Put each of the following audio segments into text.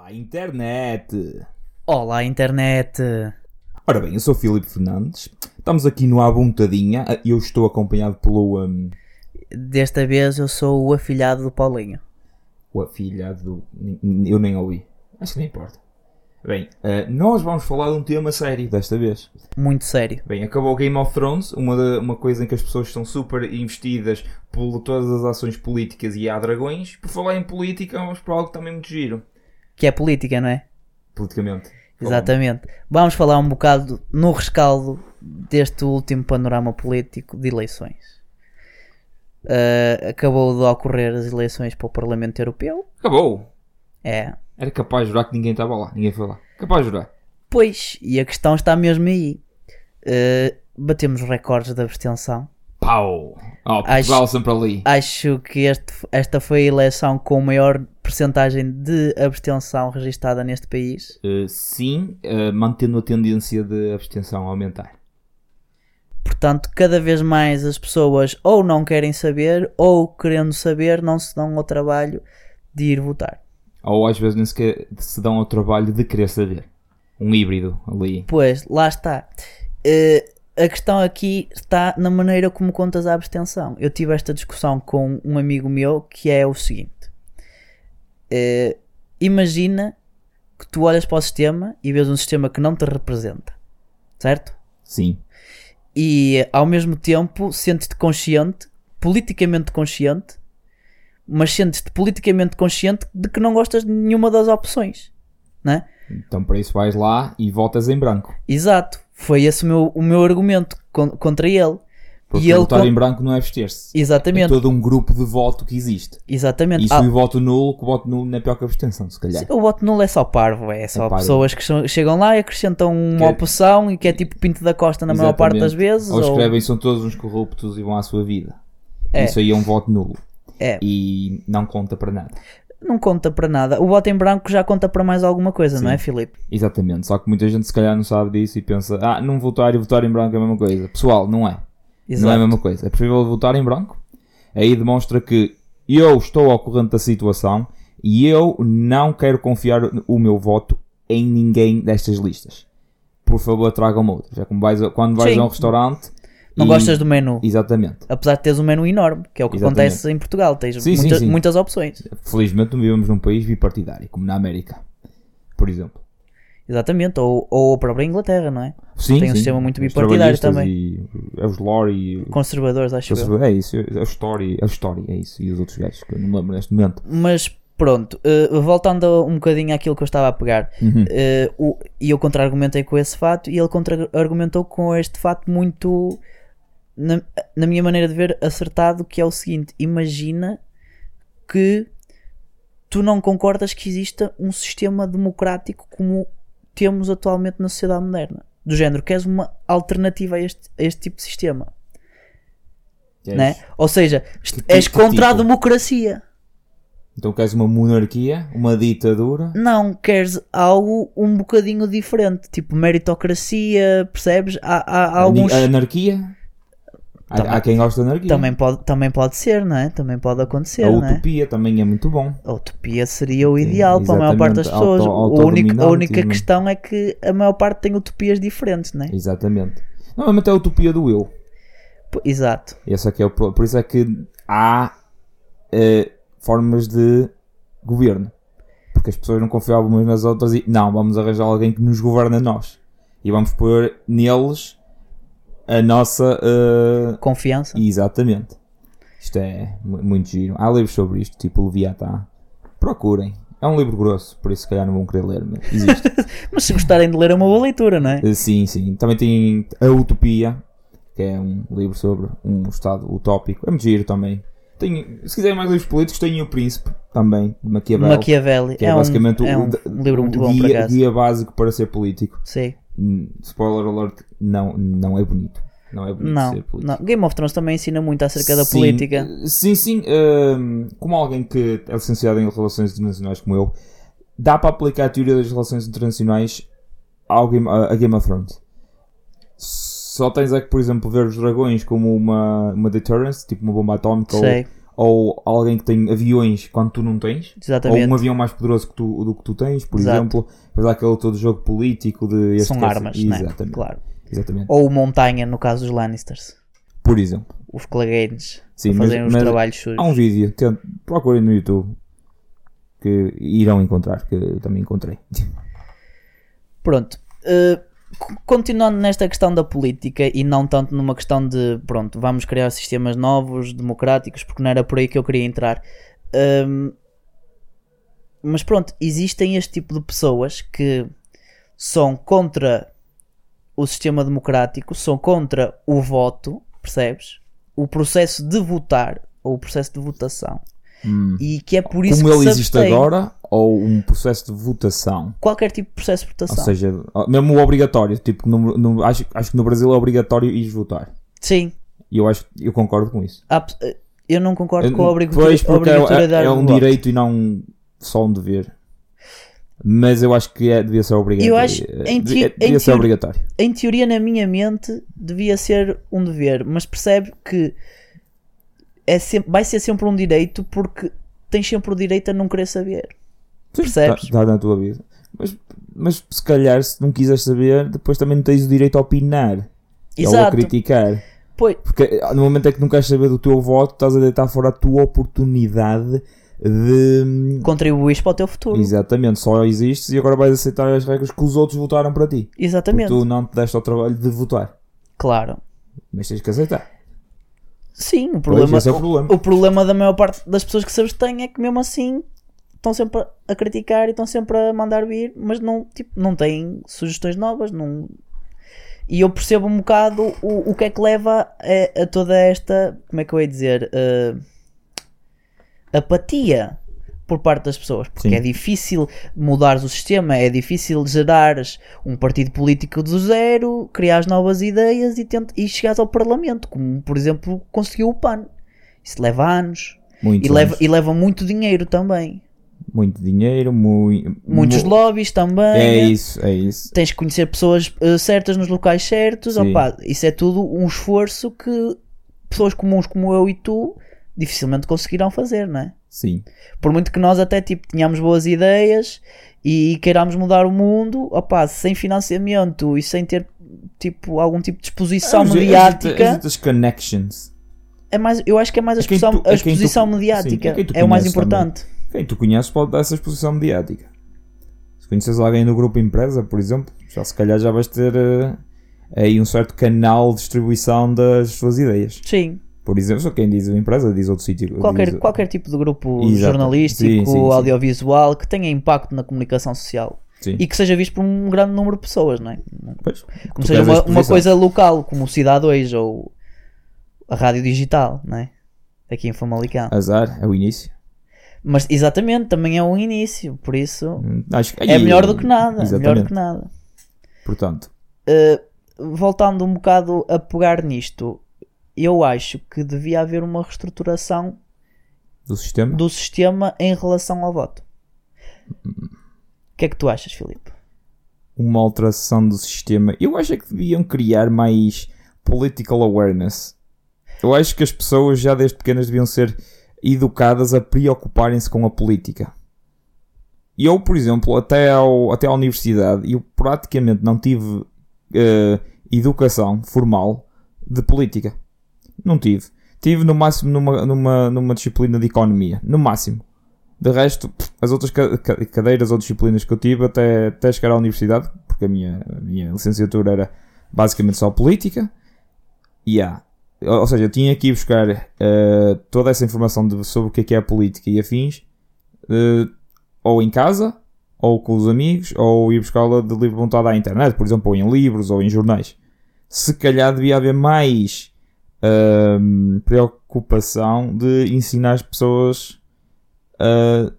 Olá, internet! Olá, internet! Ora bem, eu sou o Filipe Fernandes. Estamos aqui no Abuntadinha e eu estou acompanhado pelo. Um, Desta vez eu sou o afilhado do Paulinho. o afilhado. Eu nem ouvi. Acho que não importa. Bem, eh, nós vamos falar de um tema sério desta vez. Muito sério. Bem, acabou Game of Thrones, uma, da- uma coisa em que as pessoas estão super investidas por todas as ações políticas e há dragões. Por falar em política, vamos para algo também muito giro. Que é política, não é? Politicamente. Exatamente. Vamos falar um bocado no rescaldo deste último panorama político de eleições. Ah, acabou de ocorrer as eleições para o Parlamento Europeu. Acabou! É. Era capaz de jurar que ninguém estava lá. Ninguém foi lá. Capaz de jurar. Pois, e a questão está mesmo aí. Ah, batemos recordes de abstenção. Pau! Oh, Portugal sempre ali. Acho que este- esta foi a eleição com maior percentagem de abstenção registada neste país. Uh, sim, uh, mantendo a tendência de abstenção a aumentar. Portanto, cada vez mais as pessoas ou não querem saber ou querendo saber não se dão ao trabalho de ir votar. Ou às vezes nem sequer se dão ao trabalho de querer saber. Um híbrido ali. Pois, lá está. Eh, a questão aqui está na maneira como contas a abstenção. Eu tive esta discussão com um amigo meu que é o seguinte: Eh, imagina que tu olhas para o sistema e vês um sistema que não te representa, certo? Sim. e ao mesmo tempo sentes-te consciente, politicamente consciente, mas sentes-te politicamente consciente de que não gostas de nenhuma das opções, né? Então para isso vais lá e votas em branco. Exato, foi esse o meu, o meu argumento con- contra ele. Porque e ele votar em branco não é vestir-se. É Exatamente, todo um grupo de voto que existe. exatamente. Isso Ah, e o voto nulo, que o voto nulo não é pior que a abstenção, se calhar. o voto nulo é só parvo, é só parvo. pessoas que são- chegam lá e acrescentam uma Que- opção e que é tipo Pinto da Costa na maior parte das Exatamente. vezes. Ou ou- escrevem são todos uns corruptos e vão à sua vida. É. Isso aí é um voto nulo. É. E não conta para nada. Não conta para nada. O voto em branco já conta para mais alguma coisa, não é, Filipe? Exatamente, só que muita gente se calhar não sabe disso e pensa, ah, não votar e votar em branco é a mesma coisa. Pessoal, não é. Não é a Exato. mesma coisa. É preferível votar em branco. Aí demonstra que eu estou ao corrente da situação e eu não quero confiar o meu voto em ninguém destas listas. Por favor, tragam-me outras. É como vais quando vais Sim. a um restaurante. Não e- gostas do menu. Exatamente. Apesar de teres um menu enorme, que é o que Exatamente. acontece em Portugal, tens Sim, sim, muita- sim. muitas opções. Felizmente não vivemos num país bipartidário, como na América. Por exemplo. Exatamente, ou, ou a própria Inglaterra, não é? Sim, Tem um sim. sistema muito bipartidário também. E, é os Lore e Conservadores, acho eu. É isso, a história, a história é isso, e os outros gajos que eu não me lembro neste momento. Mas pronto, eh, voltando um bocadinho àquilo que eu estava a pegar, Uhum. o- e eu contra-argumentei com esse fato, e ele contra-argumentou com este fato muito, na, na minha maneira de ver, acertado, que é o seguinte: imagina que tu não concordas que exista um sistema democrático como temos atualmente na sociedade moderna. Do género, queres uma alternativa a este, a este tipo de sistema. É né? Ou seja, Que és tipo- contra a tipo? democracia. Então queres uma monarquia, uma ditadura? Não, queres algo um bocadinho diferente, tipo meritocracia, percebes? Há, há- há alguns. A anarquia? Há, Também- há quem gosta da anarquia. Também pode, também pode ser, não é? Também pode acontecer, a é? utopia também é muito bom. A utopia seria o ideal para a maior parte das pessoas. auto- a, única, a única questão é que a maior parte tem utopias diferentes, não é? Exatamente. Normalmente é a utopia do eu. P- Exato. Esse é que é o, por isso é que há eh, formas de governo. Porque as pessoas não confiavam umas nas outras e não, vamos arranjar alguém que nos governa nós. E vamos pôr neles a nossa. eh, Confiança. Exatamente. Isto é mu- muito giro. Há livros sobre isto, tipo Leviatã. Procurem. É um livro grosso, por isso se calhar não vão querer ler, mas existe. Mas se gostarem de ler é uma boa leitura, não é? Eh, sim, sim. Também tem A Utopia, que é um livro sobre um estado utópico. É muito giro também. Tem, se quiserem mais livros políticos, tem O Príncipe, também, de Maquiavel. Machiavelli. que é, é, um, basicamente é o, um o- livro muito o bom, guia, guia básico para ser político. Sim. Hum, Spoiler alert, não, não é bonito. Não é bonito Não, ser político. não. Game of Thrones também ensina muito acerca da Sim, política. Sim, sim. hum, como alguém que é licenciado em Relações Internacionais como eu, dá para aplicar a teoria das relações internacionais ao Game, a, a Game of Thrones. Só tens é que, por exemplo, ver os dragões como uma, uma deterrence, tipo uma bomba atómica, Sei. ou alguém que tem aviões quando tu não tens, Exatamente. ou um avião mais poderoso que tu, do que tu tens, por Exato. exemplo, depois há aquele todo jogo político de São quer- armas, né? Exatamente. Claro. Exatamente. Ou montanha, no caso dos Lannisters. Por exemplo. Os Clegane Sim, mas, fazerem os mas trabalhos sujos. há um vídeo, procurem no YouTube que irão encontrar, que eu também encontrei. Pronto. c- continuando nesta questão da política e não tanto numa questão de, pronto, vamos criar sistemas novos, democráticos, porque não era por aí que eu queria entrar. Ahm, mas pronto, existem este tipo de pessoas que são contra o sistema democrático, são contra o voto, percebes? O processo de votar, ou o processo de votação. E que é por isso Hum. Como que ele existe abstém. agora, ou um processo de votação. Qualquer tipo de processo de votação. Ou seja, mesmo o obrigatório, tipo, no, no- acho, acho que no Brasil é obrigatório ir votar. Sim, E eu acho eu concordo com isso. Pe- eu não concordo Eu- com a Pois, obrigatoriedade porque é, é do um voto. direito e não só um dever. Mas eu acho que é, devia ser obrigatório. Eu acho, Eh, em devia, teo- devia em ser obrigatório. Em teoria, na minha mente, devia ser um dever, mas percebe que é sempre, vai ser sempre um direito porque tens sempre o direito a não querer saber. Percebes? Está na tua vida. Mas, mas se calhar, se não quiseres saber, depois também não tens o direito a opinar. Ou a Exato. criticar. Pois, Porque eh, no momento em que não queres saber do teu voto, estás a deitar fora a tua oportunidade de. contribuís para o teu futuro. Exatamente, só existes e agora vais aceitar as regras que os outros votaram para ti. Porque Exatamente. tu não te deste ao trabalho de votar. Claro. Mas tens que aceitar. Sim, o Pois, problema, esse é o problema. o problema da maior parte das pessoas que se abstêm é que mesmo assim estão sempre a criticar e estão sempre a mandar vir, mas não, tipo, não têm sugestões novas, não... E eu percebo um bocado o, o que é que leva a, a toda esta, como é que eu ia dizer, eh, apatia por parte das pessoas, porque Sim. é difícil mudares o sistema, é difícil gerares um partido político do zero, criares novas ideias e, tent e chegares ao Parlamento, como por exemplo conseguiu o PAN. Isso leva anos Muitos e leva, anos. e leva muito dinheiro também. Muito dinheiro, mui- Muitos mu- lobbies também. É isso, é isso. Tens que conhecer pessoas eh, certas nos locais certos. Opa, isso é tudo um esforço que pessoas comuns como eu e tu dificilmente conseguirão fazer, não é? Sim. Por muito que nós até tipo, tenhamos boas ideias e queiramos mudar o mundo, opa, sem financiamento e sem ter tipo, algum tipo de exposição As- as- mediática, as- as connections. é mais, eu acho que é mais a É exposição, tu- a é tu- exposição sim, mediática. é quem tu é o mais conheces também. importante. Quem tu conheces pode dar essa exposição mediática. Se conheces alguém no grupo empresa, por exemplo, já se calhar já vais ter eh, aí um certo canal de distribuição das suas ideias. Sim, Por exemplo, só quem diz uma empresa diz outro sítio. qualquer, diz- qualquer tipo de grupo Exato. jornalístico, Sim, sim, sim. audiovisual que tenha impacto na comunicação social Sim. e que seja visto por um grande número de pessoas, não é? Pois, Como seja a uma, uma coisa local, como o Cidade 2 ou a rádio digital, não é? Aqui em Famalicão. Azar, é o início. Mas exatamente, também é um início, por isso Hum, Acho que, é aí, melhor do que nada. É melhor do Exatamente. que nada. Portanto, Uh, voltando um bocado a pegar nisto, eu acho que devia haver uma reestruturação do sistema. do sistema em relação ao voto. O que é que tu achas, Filipe? uma alteração do sistema. Eu acho é que deviam criar mais political awareness. Eu acho que as pessoas já desde pequenas deviam ser educadas a preocuparem-se com a política. E eu, por exemplo, até, ao, até à universidade, eu praticamente não tive eh, educação formal de política. Não tive. Tive no máximo numa, numa, numa disciplina de economia. No máximo. De resto, as outras ca- ca- cadeiras ou disciplinas que eu tive até, até chegar à universidade, porque a minha, a minha licenciatura era basicamente só política, e há. Ou seja, eu tinha que ir buscar eh, toda essa informação de- sobre o que é que é a política e afins, eh, ou em casa, ou com os amigos, ou ir buscá-la de livre vontade à internet, por exemplo, ou em livros ou em jornais. Se calhar devia haver mais ahm, preocupação de ensinar as pessoas a,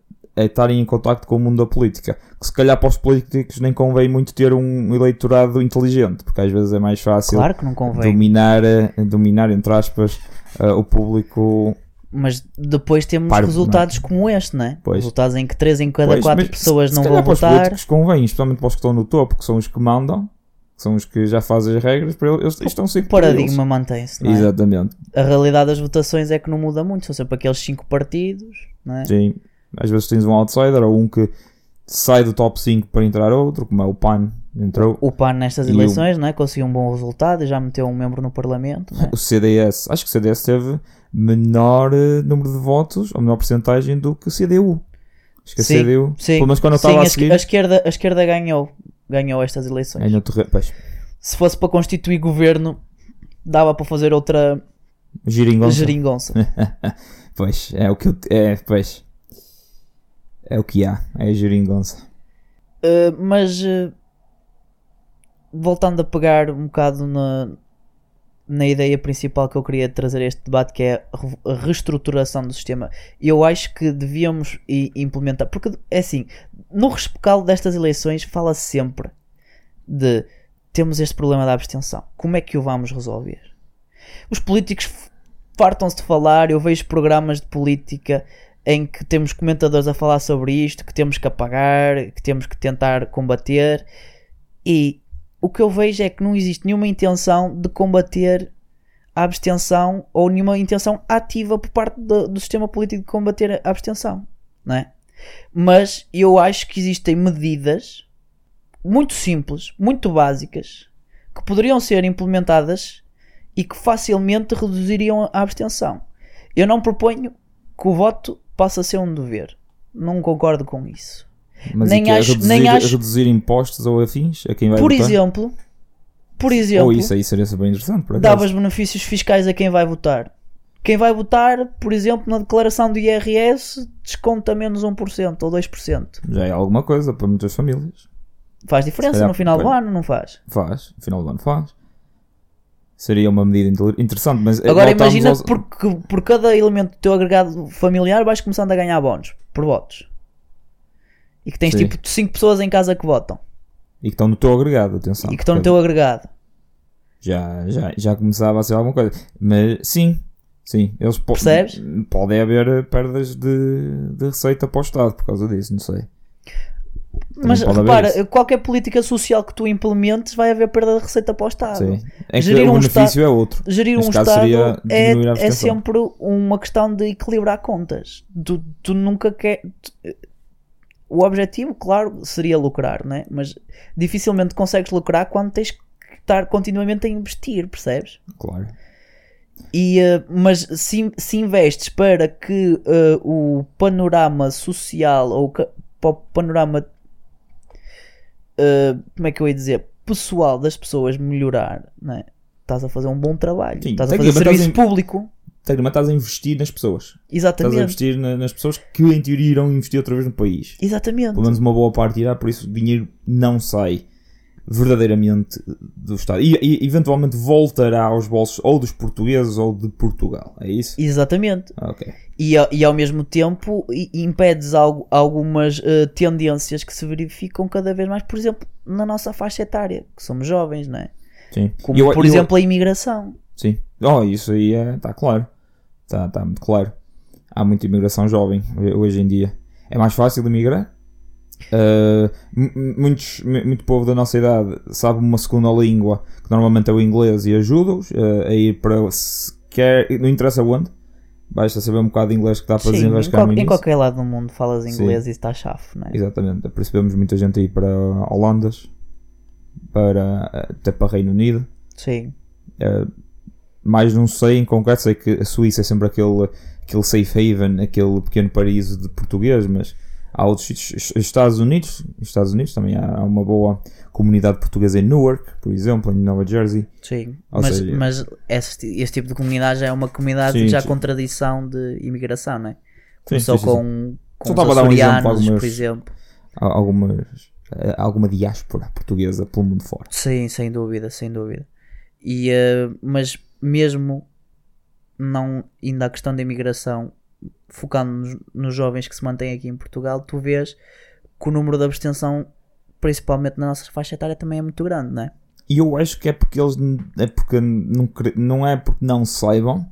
a estarem em contacto com o mundo da política. Que se calhar para os políticos nem convém muito ter um eleitorado inteligente, porque às vezes é mais fácil Claro que não convém. dominar, eh, dominar, entre aspas, eh, o público. Mas depois temos Parvo, resultados como este, não é? Pois. Resultados em que 3 em cada Pois, 4 mas pessoas se, não se vão calhar para os votar. políticos convém, especialmente para os que estão no topo, que são os que mandam, são os que já fazem as regras, para eles, eles estão sempre O paradigma mantém-se, não é? Exatamente. A realidade das votações é que não muda muito, são sempre aqueles cinco partidos, não é? Sim. Às vezes tens um outsider ou um que sai do top 5 para entrar outro, como é o PAN, entrou. O PAN nestas E o- eleições, não é? Conseguiu um bom resultado e já meteu um membro no Parlamento, é? O CDS, acho que o CDS teve menor eh, número de votos, ou menor porcentagem do que o CDU. Acho que a Sim, CDU, Sim, pelo menos quando eu estava a, a seguir, a esquerda, a esquerda ganhou, ganhou estas eleições. Pois, Se fosse para constituir governo, dava para fazer outra geringonça. geringonça. Pois, é o que eu, é, pois. É o que há, é a geringonça. Uh, mas uh, voltando a pegar um bocado na, na ideia principal que eu queria trazer a este debate, que é a re- a reestruturação do sistema, eu acho que devíamos implementar, porque é assim, no rescaldo destas eleições fala-se sempre de temos este problema da abstenção, como é que o vamos resolver? Os políticos fartam-se de falar, eu vejo programas de política em que temos comentadores a falar sobre isto, que temos que apagar, que temos que tentar combater, e o que eu vejo é que não existe nenhuma intenção de combater a abstenção ou nenhuma intenção ativa por parte do, do sistema político de combater a abstenção, não é? Mas eu acho que existem medidas muito simples, muito básicas, que poderiam ser implementadas e que facilmente reduziriam a abstenção. Eu não proponho que o voto passe a ser um dever. Não concordo com isso. Mas Nem é acho- reduzir, nem acho- reduzir impostos ou afins a quem vai Por votar? exemplo, por exemplo, Ou isso aí seria super interessante, por acaso. davas benefícios fiscais a quem vai votar. Quem vai votar, por exemplo, na declaração do IRS, desconta menos 1% ou 2%. Já é alguma coisa para muitas famílias. Faz diferença calhar no final do põe. ano, não faz? Faz, no final do ano faz. Seria uma medida inter- interessante, mas eh, Agora imagina aos- por, por cada elemento do teu agregado familiar vais começando a ganhar bónus por votos. E que tens Sim. tipo 5 pessoas em casa que votam E que estão no teu agregado, atenção. e que estão no teu agregado. já, já, já começava a ser alguma coisa. Mas sim, sim, eles po Percebes? podem haver perdas de, de receita para o Estado por causa disso, não sei. Mas repara, qualquer política social que tu implementes vai haver perda de receita para o Estado. Sim. É Gerir um benefício é outro. Gerir Neste um Estado é, é sempre uma questão de equilibrar contas. Tu, tu nunca quer. tu- o objetivo, claro, seria lucrar, né? mas dificilmente consegues lucrar quando tens que estar continuamente a investir, percebes? Claro. E, eh, mas se, se investes para que eh, o panorama social ou o panorama eh, como é que eu ia dizer pessoal das pessoas melhorar, não é? estás a fazer um bom trabalho, Sim, estás a fazer serviço em- público, Tecnicamente estás a investir nas pessoas. Estás a exatamente, investir na- nas pessoas que em teoria irão investir outra vez no país. exatamente. Pelo menos uma boa parte irá, por isso o dinheiro não sai verdadeiramente do Estado. E, e eventualmente voltará aos bolsos ou dos portugueses ou de Portugal. É isso? Exatamente. Ok. E, ao- e ao mesmo tempo impedes algo, algumas eh, tendências que se verificam cada vez mais, por exemplo, na nossa faixa etária, que somos jovens, não é? Sim. Como, Eu- por eu- exemplo, a imigração. Sim. Oh, isso aí está claro. Está tá muito claro. Há muita imigração jovem ho- hoje em dia. É mais fácil emigrar. Uh, mu- mu- muitos, mu- muito povo da nossa idade sabe uma segunda língua que normalmente é o inglês e ajuda-os uh, a ir para se quer, não interessa onde, basta saber um bocado de inglês que dá para Sim, em, desenrascar no em início. qualquer lado do mundo falas Sim. inglês e está chafo, não é? Exatamente, vemos muita gente aí para Holandas, para, até para Reino Unido. Sim, Uh, mais não sei em concreto, sei que a Suíça é sempre aquele, aquele safe haven, aquele pequeno paraíso de português, mas há outros sítios, Os Estados Unidos, os Estados Unidos também há uma boa comunidade portuguesa em Newark, por exemplo, em Nova Jersey. sim. Ou Mas, seja- mas este, este tipo de comunidade já é uma comunidade Sim, já sim. com tradição de imigração, não é? Começou sim, sim, com, com Só os estava a dar um exemplo, açorianos, algumas- por exemplo. Algumas, eh, alguma diáspora portuguesa pelo mundo fora. Sim, sem dúvida, sem dúvida. E, eh, mas mesmo não indo à questão da imigração, focando nos, nos jovens que se mantêm aqui em Portugal, tu vês que o número de abstenção, principalmente na nossa faixa etária, também é muito grande, não é? E eu acho que é porque eles é porque não, não é porque não saibam,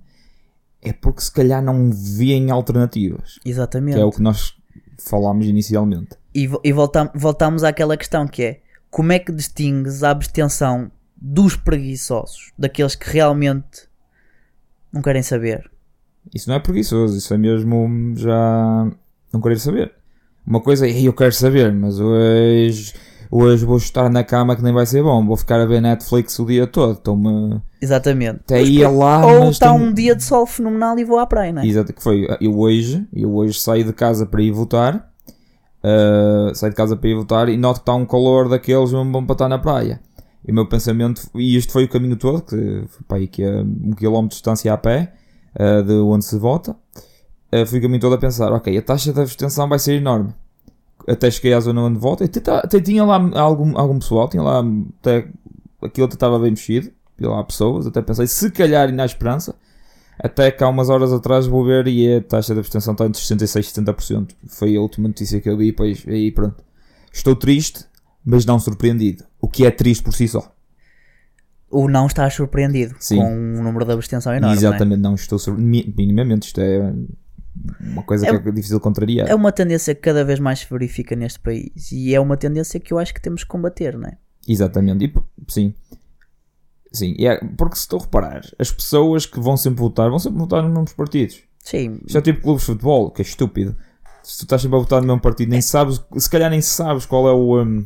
é porque se calhar não veem alternativas. Exatamente. Que é o que nós falámos inicialmente. E, e voltam, voltamos àquela questão que é como é que distingues a abstenção dos preguiçosos, daqueles que realmente não querem saber? Isso não é preguiçoso, isso é mesmo já não querer saber. Uma coisa é eu quero saber, mas hoje, hoje vou estar na cama que nem vai ser bom, vou ficar a ver Netflix o dia todo. Estou-me. Exatamente. Até ia lá, Ou está um dia de sol fenomenal e vou à praia, não é? Exato, que foi. Eu hoje, eu hoje saí de casa para ir votar. Uh, saí de casa para ir votar e noto que está um calor daqueles mesmo bom para estar na praia. E o meu pensamento, e isto foi o caminho todo, que foi para aí que é um quilómetro de distância a pé, uh, de onde se vota. Uh, fui o caminho todo a pensar, ok, a taxa de abstenção vai ser enorme. Até cheguei à zona onde e até, ta- até tinha lá algum, algum pessoal, tinha lá até, aquilo até estava bem mexido, tinha lá pessoas, até pensei, se calhar ainda há esperança. Até que há umas horas atrás vou ver e a taxa de abstenção está entre 66% e 70%. Foi a última notícia que eu vi, pois aí pronto. Estou triste, mas não surpreendido. O que é triste por si só. O não estás surpreendido Sim. com um número de abstenção enorme. não é? Exatamente, não estou surpreendido. Minimamente, isto é uma coisa É- que é difícil contrariar. É uma tendência que cada vez mais se verifica neste país e é uma tendência que eu acho que temos que combater, não é? Exatamente, e, sim. Sim, é, porque se estou a reparar, as pessoas que vão sempre votar, vão sempre votar nos mesmos partidos. Sim, Isto é tipo clubes de futebol, que é estúpido. Se tu estás sempre a votar no mesmo partido, nem sabes, se calhar nem sabes qual é o, hum,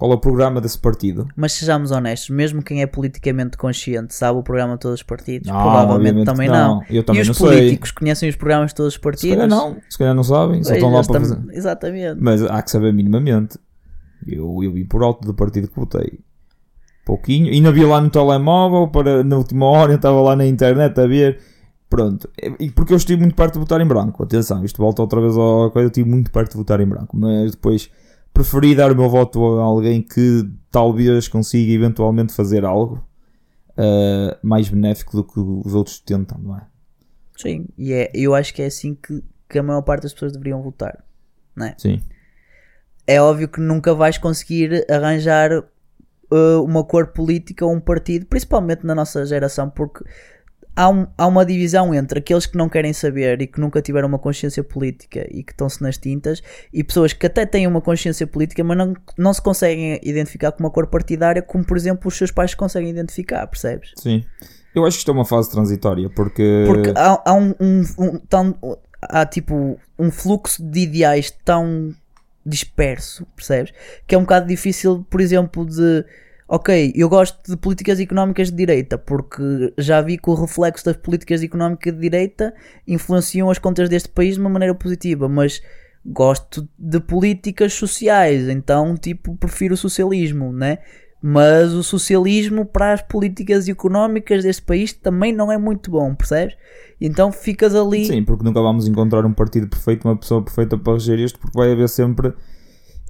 qual é o programa desse partido. mas sejamos honestos, mesmo quem é politicamente consciente sabe o programa de todos os partidos, Não, provavelmente também não. não. Eu também e os não sei. políticos conhecem os programas de todos os Se partidos? calhar não, se calhar não sabem, só Pois, estão lá para tam- fazer. Exatamente. Mas há que saber minimamente. Eu, eu vi por alto do partido que votei. Pouquinho. E não vi lá no telemóvel, para, na última hora, eu estava lá na internet a ver. Pronto. E porque eu estive muito perto de votar em branco. Atenção, isto volta outra vez ao coisa. Eu estive muito perto de votar em branco. Mas depois preferi dar o meu voto a alguém que talvez consiga eventualmente fazer algo ah, mais benéfico do que os outros tentam, não é? Sim, e é, eu acho que é assim que, que a maior parte das pessoas deveriam votar. Sim. É óbvio que nunca vais conseguir arranjar uh, uma cor política ou um partido, principalmente na nossa geração, porque há, um- há uma divisão entre aqueles que não querem saber e que nunca tiveram uma consciência política e que estão-se nas tintas, e pessoas que até têm uma consciência política, mas não, não se conseguem identificar com uma cor partidária, como por exemplo os seus pais se conseguem identificar, percebes? Sim. Eu acho que isto é uma fase transitória, porque. Porque há, há um, um- um tão- há tipo um fluxo de ideais tão disperso, percebes? Que é um bocado difícil, por exemplo, de ok, eu gosto de políticas económicas de direita, porque já vi que o reflexo das políticas económicas de direita influenciam as contas deste país de uma maneira positiva, mas gosto de políticas sociais, então tipo prefiro o socialismo, né? Mas o socialismo para as políticas económicas deste país também não é muito bom, percebes? Então ficas ali. Sim, porque nunca vamos encontrar um partido perfeito, uma pessoa perfeita para reger isto, porque vai haver sempre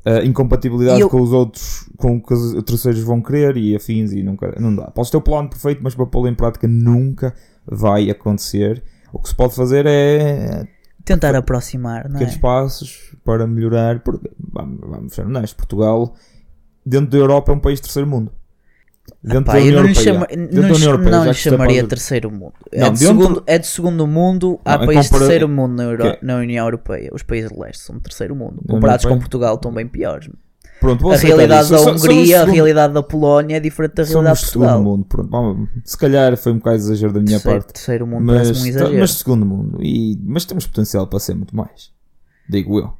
ah, incompatibilidade eu- com os outros, com o que os terceiros vão querer e afins e nunca, não dá. Podes ter o plano perfeito, mas para pô-lo em prática nunca vai acontecer. O que se pode fazer é tentar aproximar, não é? passos para melhorar, porque vamos, vamos ser honestos, Portugal dentro da Europa é um país de terceiro mundo. Dentro Pá, da eu União não lhe, chama, não, Europeia, não lhe é chamaria para- terceiro mundo. É, Não, de dentro- segundo, é de segundo mundo, há Não, é países de compara- terceiro mundo na, Euro- na União Europeia. Os países de leste são de terceiro mundo. Comparados com? Portugal, estão bem piores. Pronto, A realidade da So- somos Hungria, a realidade da Polónia é diferente da realidade de segundo Portugal. mundo, pronto. se calhar foi um bocado de exagero da minha terceiro, parte. terceiro mundo Mas, um exagero. mas segundo mundo. E, mas temos potencial para ser muito mais. Digo eu.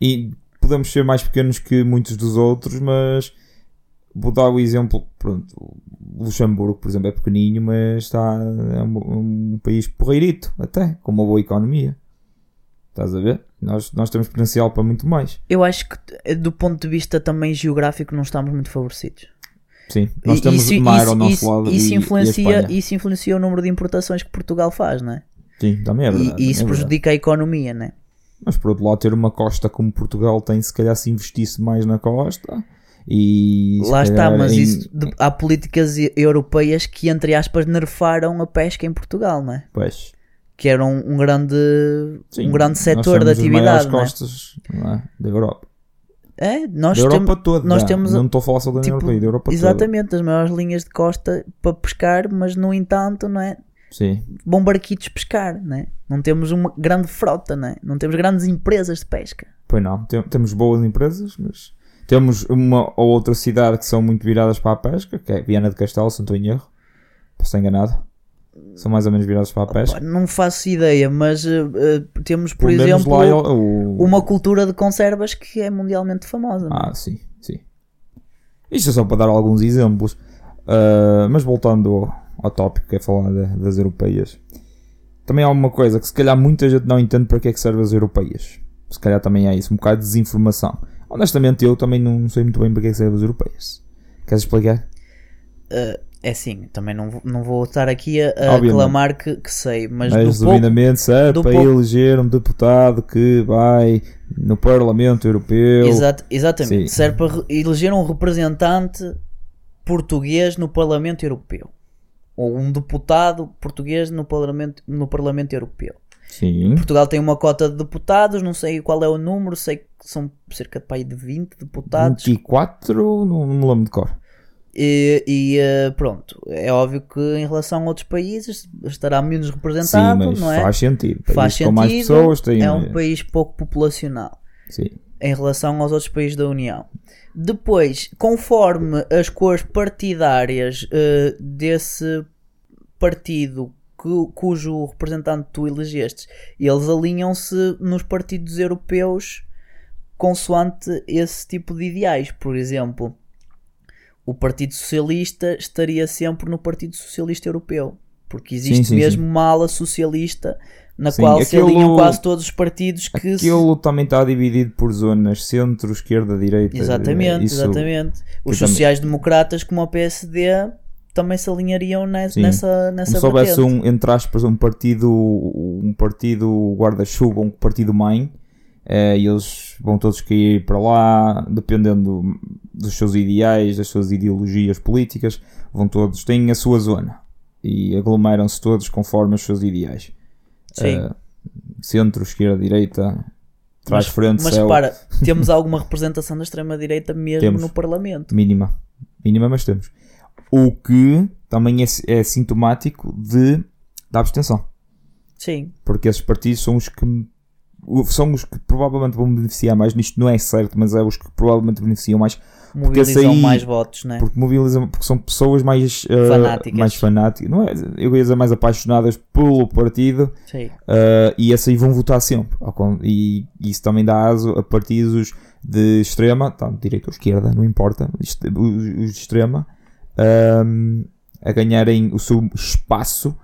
E podemos ser mais pequenos que muitos dos outros, mas vou dar o exemplo. Pronto, Luxemburgo, por exemplo, é pequeninho, mas está, é um, um país porreirito, até, com uma boa economia. Estás a ver? Nós, nós temos potencial para muito mais. Eu acho que do ponto de vista também geográfico não estamos muito favorecidos. Sim, nós E temos isso, mar isso- ao nosso isso- lado. isso e, influencia, e isso influencia o número de importações que Portugal faz, não é? Sim, também é E- verdade. e, também isso é verdade. prejudica a economia, não é? Mas por outro lado, ter uma costa como Portugal tem, se calhar se investisse mais na costa e. Lá está, calhar mas em- isso, de- há políticas europeias que, entre aspas, nerfaram a pesca em Portugal, não é? Pois. Que era um, um grande, Sim, um grande setor as maiores atividade, não é? costas não é? da Europa. É, nós da Europa temos, toda. nós temos, não estou a falar só da União tipo, Europeia, da Europa exatamente, as maiores linhas de costa para pescar, mas no entanto, não é? toda. Sim. Bom barquitos pescar, não é? Não temos uma grande frota, não é? Não temos grandes empresas de pesca. Pois não. Tem- temos boas empresas, mas Temos uma ou outra cidade que são muito viradas para a pesca, que é Viana de Castelo, se não estou em erro. Posso estar enganado. São mais ou menos viradas para a pesca. Pá, não faço ideia, mas eh, temos, por menos exemplo, ele- o- uma cultura de conservas que é mundialmente famosa. não é? Ah, sim, sim. Isto é só para dar alguns exemplos. Ah, mas voltando ao, ao tópico que é falar da- das europeias. Também há uma coisa que se calhar muita gente não entende para que é que servem as europeias. Se calhar também é isso, um bocado de desinformação. Honestamente eu também não sei muito bem para que é que servem as europeias. Queres explicar? É assim, também não, vou- não vou estar aqui a, a reclamar que, que sei, mas, Mas do pouco, resumidamente serve do para pouco- eleger um deputado que vai no Parlamento Europeu. Exato, exatamente, Sim. serve para re- eleger um representante português no Parlamento Europeu. Ou um deputado português no Parlamento, no Parlamento Europeu. Sim. Portugal tem uma cota de deputados, não sei qual é o número, sei que são cerca de, pá, aí de 20 deputados. 24, não, não me lembro de cor. E, e, eh, pronto, é óbvio que em relação a outros países estará menos Sim, representado, mas não é? faz sentido. Faz sentido, mais pessoas têm. é um país pouco populacional Sim. em relação aos outros países da União. Depois, conforme as cores partidárias eh, desse partido cujo representante tu elegeste, eles alinham-se nos partidos europeus consoante esse tipo de ideais. Por exemplo, o Partido Socialista estaria sempre no Partido Socialista Europeu, porque existe Sim, sim, mesmo uma ala socialista na Sim, qual se alinham quase todos os partidos que se- Aquilo também está dividido por zonas centro, esquerda, direita. Exatamente, Isso- exatamente. Os também- sociais-democratas, como o PSD, também se alinhariam nes- Sim. nessa, nessa Como se houvesse um, entre aspas, um partido, um partido guarda-chuva, um partido mãe, eh, e eles vão todos cair para lá, dependendo dos seus ideais, das suas ideologias políticas, vão todos, têm a sua zona e aglomeram-se todos conforme os seus ideais. Sim. Eh, centro, esquerda, direita, trás, mas, frente, mas céu, repara, temos alguma representação da extrema-direita mesmo Temos. no Parlamento. mínima. Mínima, mas temos. O que também é, é sintomático de, da abstenção. Sim, porque esses partidos são os que são os que provavelmente vão beneficiar mais. Nisto não é certo, mas é os que provavelmente beneficiam mais mobilizam aí- mais votos, né? porque mobilizam, porque são pessoas mais eh, Fanáticas. mais fanáticas, não é? Eu ia dizer mais apaixonadas pelo partido Sim. eh, e esse aí vão votar sempre. E isso também dá aso a partidos de extrema, tanto direita ou esquerda, não importa, os de extrema, ehm, a ganharem o seu espaço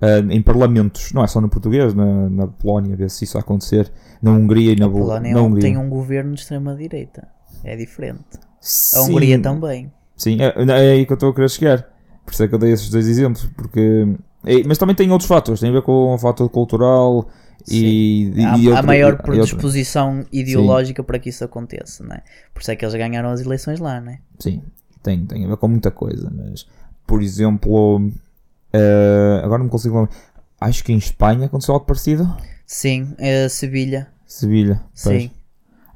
eh, em parlamentos. Não é só no português, na, na Polónia, vê se isso acontecer, na Hungria e na, A Bul- Polónia na Hungria. tem um governo de extrema-direita. É diferente. A Sim. Hungria também. Sim, é, é aí que eu estou a querer chegar. Por isso é que eu dei esses dois exemplos. Porque, é- mas também tem outros fatores. Tem a ver com o fator cultural e, e, há, e outro- maior e predisposição ideológica para que isso aconteça, né? Por isso é que eles ganharam as eleições lá, né? Sim, tem, tem a ver com muita coisa. Mas, por exemplo, eh, agora não consigo lembrar. Acho que em Espanha aconteceu algo parecido. Sim, é Sevilha. Sevilha. Sim.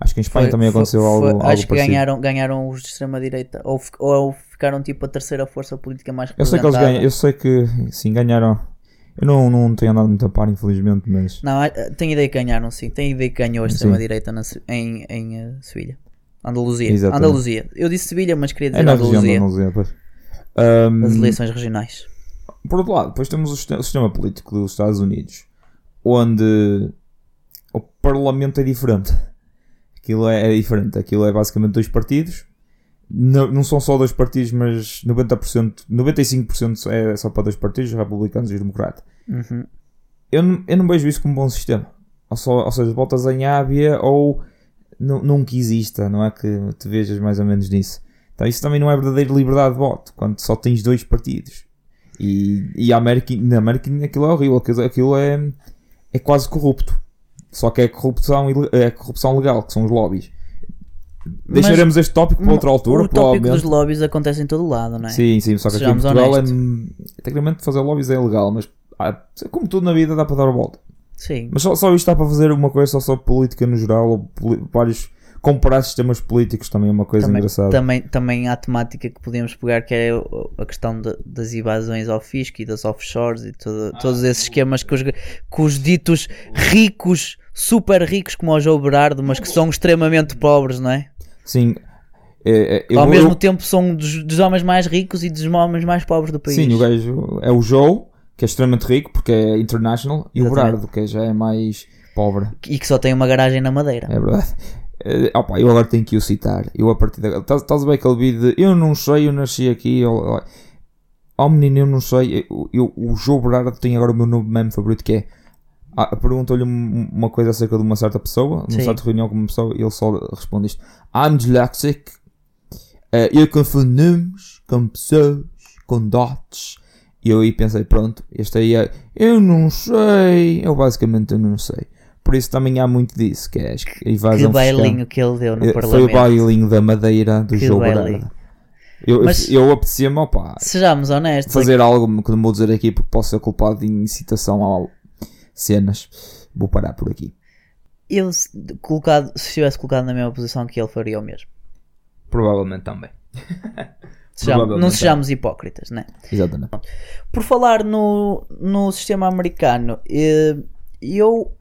Acho que em Espanha Foi- também foi- aconteceu foi- algo, algo Acho que parecido. ganharam, ganharam os de extrema-direita. Ou, ou ficaram tipo a terceira força política mais Eu sei que eles ganham, eu sei que sim, ganharam. Eu não, não tenho andado muito a par, infelizmente, mas Não, ah, tenho ideia que ganharam, sim. Tenho ideia que ganhou a extrema-direita em, em eh, Sevilha. Andaluzia. Exatamente. Andaluzia. Eu disse Sevilha, mas queria é dizer da Andaluzia. Andaluzia. Ahm, As eleições regionais. Por outro lado, depois temos o sistema, político dos Estados Unidos, onde o Parlamento é diferente. Aquilo é, é diferente. Aquilo é basicamente dois partidos. Não, não são só dois partidos, mas 90%, 95% é só para dois partidos, os republicanos e democratas. Uhum. Eu não, eu não vejo isso como um bom sistema. Ou, só, ou seja, voltas em Ábia ou nunca exista, não é que te vejas mais ou menos nisso. Então isso também não é verdadeira liberdade de voto, quando só tens dois partidos. E, e a América, na América aquilo é horrível, aquilo, aquilo é, é quase corrupto. Só que é corrupção, é corrupção legal, que são os lobbies. Mas Deixaremos este tópico para outra altura, o tópico dos lobbies acontece em todo lado, não é? Sim, sim, só que aqui em Sejamos Portugal honestos. é. Tecnicamente fazer lobbies é legal, mas ah, como tudo na vida dá para dar a volta. Sim. Mas só, só isto dá para fazer uma coisa só sobre política no geral, ou poli- vários. Comparar sistemas políticos também é uma coisa Também, engraçada. também, também há temática que podemos pegar que é a questão de- das evasões ao fisco e das offshores e todo- todos esses esquemas que os, que os ditos ricos, super ricos como o João Berardo, mas que são extremamente pobres, não é? Sim, É, é, eu Ao vou- mesmo eu- tempo são dos, dos homens mais ricos e dos homens mais pobres do país. Sim, o gajo é o Joe, que é extremamente rico porque é international, e o Exatamente. Berardo, que já é mais pobre. E que só tem uma garagem na Madeira. É verdade. Eh, opa, eu agora tenho que o citar. Eu a partir da. Estás a ver aquele vídeo de Eu não sei, eu nasci aqui. Eu, eu- oh menino, eu não sei. Eu, eu- o Joe Berardo tem agora o meu novo meme favorito que é. Ah, Perguntou-lhe um- uma coisa acerca de uma certa pessoa, numa certa reunião com uma pessoa, e ele só responde isto: I'm dyslexic. Eh, eu confundo números com pessoas, com dots. E eu aí pensei: pronto, este aí é. Eu não sei. Eu basicamente eu não sei. Por isso também há muito disso, que é a Que invasão fiscal. bailinho que ele deu no Eh, Foi o Parlamento. bailinho da madeira do Que. Berardo. Eu, Mas- eu apetecia-me, opá, Sejamos honestos. fazer algo que não vou dizer aqui porque posso ser culpado de incitação a cenas. Vou parar por aqui. Eu, se- colocado, se estivesse colocado na mesma posição que ele, faria o mesmo. Provavelmente também. Não Provavelmente. sejamos hipócritas, né? Exatamente. Por falar no, no sistema americano, eh, eu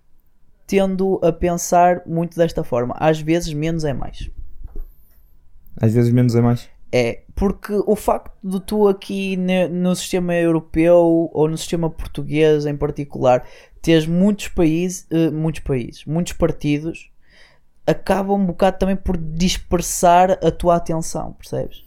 tendo a pensar muito desta forma. Às vezes, menos é mais. Às vezes menos é mais. É, porque o facto de tu aqui no sistema europeu ou no sistema português em particular teres muitos países, eh, muitos países, muitos partidos, acaba um bocado também por dispersar a tua atenção, percebes?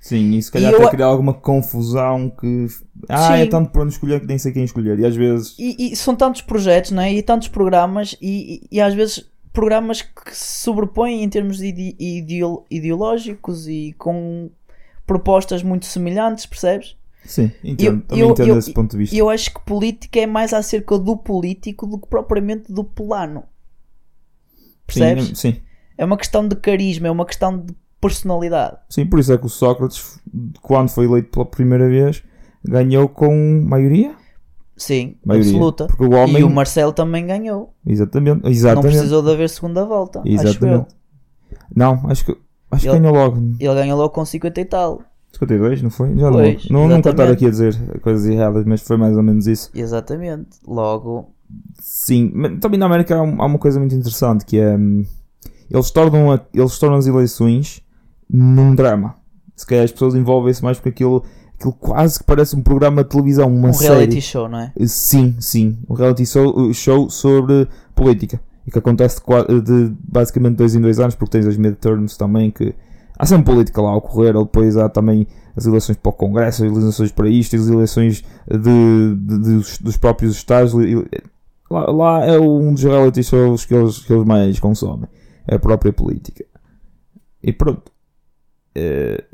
Sim, e se calhar E eu- até criar alguma confusão que. Ah, é Sim. tanto para onde escolher que nem sei quem escolher. E às vezes. E, e são tantos projetos, não é? E tantos programas, e, e- e às vezes programas que se sobrepõem em termos de ide- ideo- ideológicos e com propostas muito semelhantes, percebes? Sim, entendo. Eu- também eu- entendo eu- esse ponto de vista. E eu acho que política é mais acerca do político do que propriamente do plano. Percebes? Sim, sim. É uma questão de carisma, é uma questão de personalidade. Sim, por isso é que o Sócrates, quando foi eleito pela primeira vez, ganhou com maioria? Sim, Maioria. absoluta. Porque o homem. E o Marcelo também ganhou. Exatamente. Não Exatamente. precisou de haver segunda volta. Acho. Exatamente. Não, acho que. Acho que Ele- ganhou logo. Ele ganhou logo com 50 e tal. 52, não foi? Já Pois, não, não nunca estar aqui a dizer coisas erradas, mas foi mais ou menos isso. Exatamente. Logo. Sim, mas também na América há, há uma coisa muito interessante que é. hum, Eles tornam, a- eles tornam as eleições num drama. Se calhar as pessoas envolvem-se mais porque aquilo, aquilo quase que parece um programa de televisão, uma um série. reality show, não é? Sim, sim. Um reality show, show sobre política. E que acontece de, qua- de basicamente dois em dois anos, porque tens as midterms também, que há sempre política lá a ocorrer, ou depois há também as eleições para o Congresso, as eleições para isto, as eleições de, de- dos, dos próprios estados. Lá, lá é um dos reality shows que eles, que eles mais consomem. É a própria política. E pronto. Eh,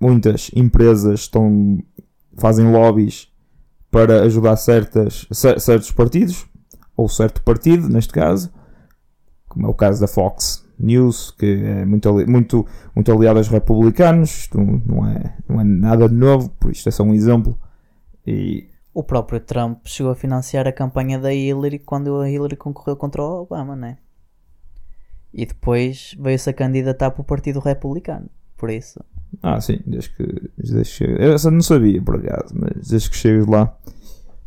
muitas empresas estão, fazem lobbies para ajudar certas, cer- certos partidos, ou certo partido, neste caso, como é o caso da Fox News, que é muito, muito, muito aliado aos republicanos, isto não é, não é nada novo, por isto é só um exemplo. E O próprio Trump chegou a financiar a campanha da Hillary quando a Hillary concorreu contra o Obama, não é? E depois veio-se a candidatar para o Partido Republicano. Por isso. Ah, sim, desde que, desde que eu essa não sabia por acaso, mas desde que chegas lá.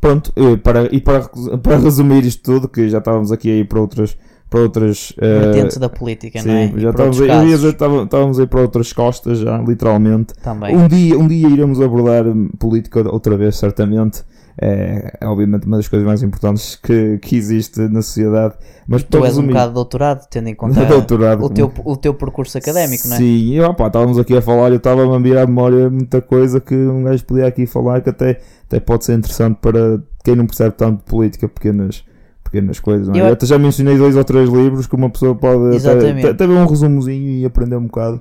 Pronto, e para, e para, para resumir isto tudo, que já estávamos aqui aí para outras. Para outras eh, Vertentes da política, não é? sim, E já estávamos, aí- estávamos aí para outras costas, já, literalmente. também. Um dia, um dia iremos abordar política outra vez, certamente. É, é obviamente uma das coisas mais importantes que, que existe na sociedade. Mas Tu és um bocado doutorado, tendo em conta doutorado, o, teu, o teu percurso académico, não é? Sim, e opá, estávamos aqui a falar, eu estava a virar a memória muita coisa que um gajo podia aqui falar que até, até pode ser interessante para quem não percebe tanto de política, pequenas, pequenas coisas. É? Eu- Eu até já mencionei dois ou três livros que uma pessoa pode até, até ver um resumozinho e aprender um bocado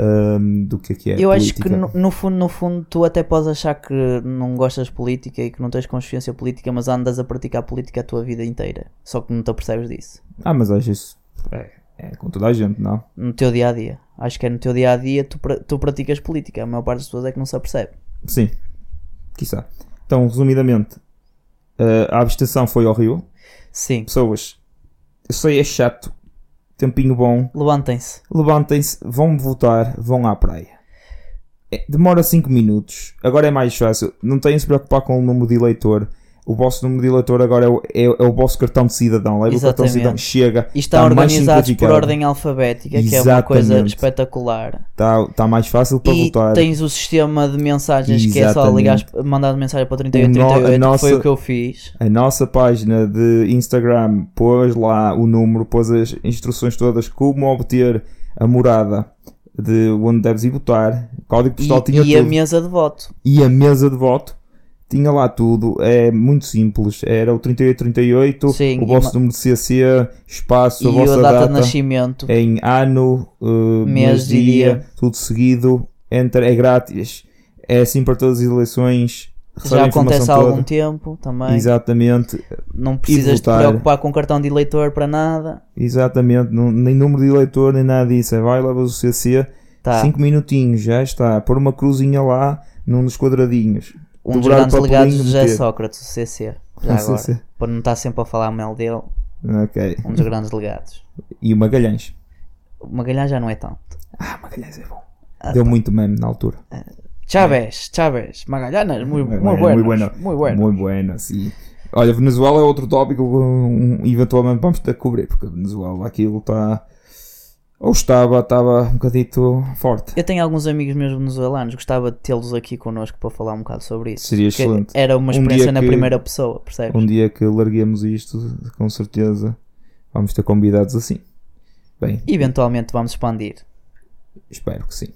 hum, do que é que é Eu acho que política. no, fundo, no fundo, tu até podes achar que não gostas de política e que não tens consciência política, mas andas a praticar política a tua vida inteira. Só que não te apercebes disso. Ah, mas acho isso. É, é com toda a gente, não? No teu dia a dia. Acho que é no teu dia a dia tu, tu praticas política. A maior parte das pessoas é que não se apercebe. Sim, quiçá. Então, resumidamente, eh, a abstenção foi horrível. Sim. Pessoas, eu sei, é chato. Tempinho bom. Levantem-se. Levantem-se, vão votar, vão à praia. É, demora 5 minutos. Agora é mais fácil. Não têm de se preocupar com o número de eleitor. O vosso número de eleitor agora é o, é, é o vosso cartão de cidadão. Leva o cartão de cidadão, Exatamente. chega, E está mais organizados por ordem alfabética, que é uma coisa Exatamente. espetacular. está, está mais fácil para E votar. tens o sistema de mensagens que é só Exatamente. ligar, mandar mensagem para o O no- 3838, a que nossa- foi o que eu fiz. A nossa página de Instagram pôs lá o número, pôs as instruções todas, como obter a morada de onde deves ir votar, código E, postal tinha e a tudo. mesa de voto. E a mesa de voto tinha lá tudo. É muito simples. Era o 3838, Sim, o vosso número de CAC, espaço, a vossa a data, data, de nascimento. em ano, uh, Mês dia, dia. tudo seguido. Enter, é grátis. É assim para todas as eleições. Já acontece há algum toda. tempo também. Exatamente. Não precisas te preocupar com cartão de eleitor para nada. Exatamente, não- nem número de eleitor, nem nada disso. É vai, levas o CC, Tá. 5 minutinhos, já está. Pôr uma cruzinha lá, num dos quadradinhos. Um dos grandes delegados papelinho, José. Sócrates, o CC. Já Ah, agora. CC. Para não estar sempre a falar mal dele. Ok. Um dos grandes delegados. E o Magalhães. O Magalhães já não é tanto. Ah, Magalhães é bom. Ah, Deu muito meme na altura. Chávez, Chávez, muy, muy, Muy buenos, bueno, muy bueno. Muito bueno, sim. Olha, Venezuela é outro tópico um, eventualmente vamos ter que cobrir, porque a Venezuela aquilo está. Ou estava, estava um bocadito forte. Eu tenho alguns amigos meus venezuelanos, gostava de tê-los aqui connosco para falar um bocado sobre isso. Seria excelente. Era uma Um experiência dia na que- primeira pessoa, percebes? Um dia que larguemos isto, com certeza, vamos ter convidados assim. Bem, Eventualmente vamos expandir. espero que sim.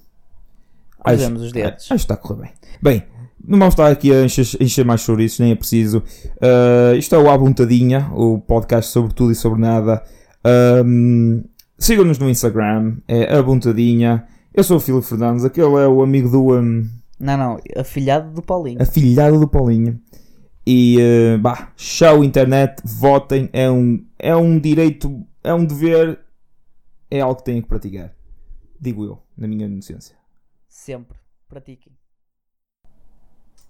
Cruzemos os dedos. Acho que está a correr bem. Bem, não vamos estar aqui a encher, encher mais chouriços, nem é preciso. Ah, isto é o Abuntadinha, o podcast sobre tudo e sobre nada. Sigam-nos no Instagram, é Abuntadinha. Eu sou o Filipe Fernandes, aquele é o amigo do ahm, Não, não, afilhado do Paulinho. afilhado do Paulinho. E, ah, bah, tchau internet, votem, é um, é um direito, é um dever, é algo que têm que praticar. Digo eu, na minha inocência. Sempre. Pratiquem.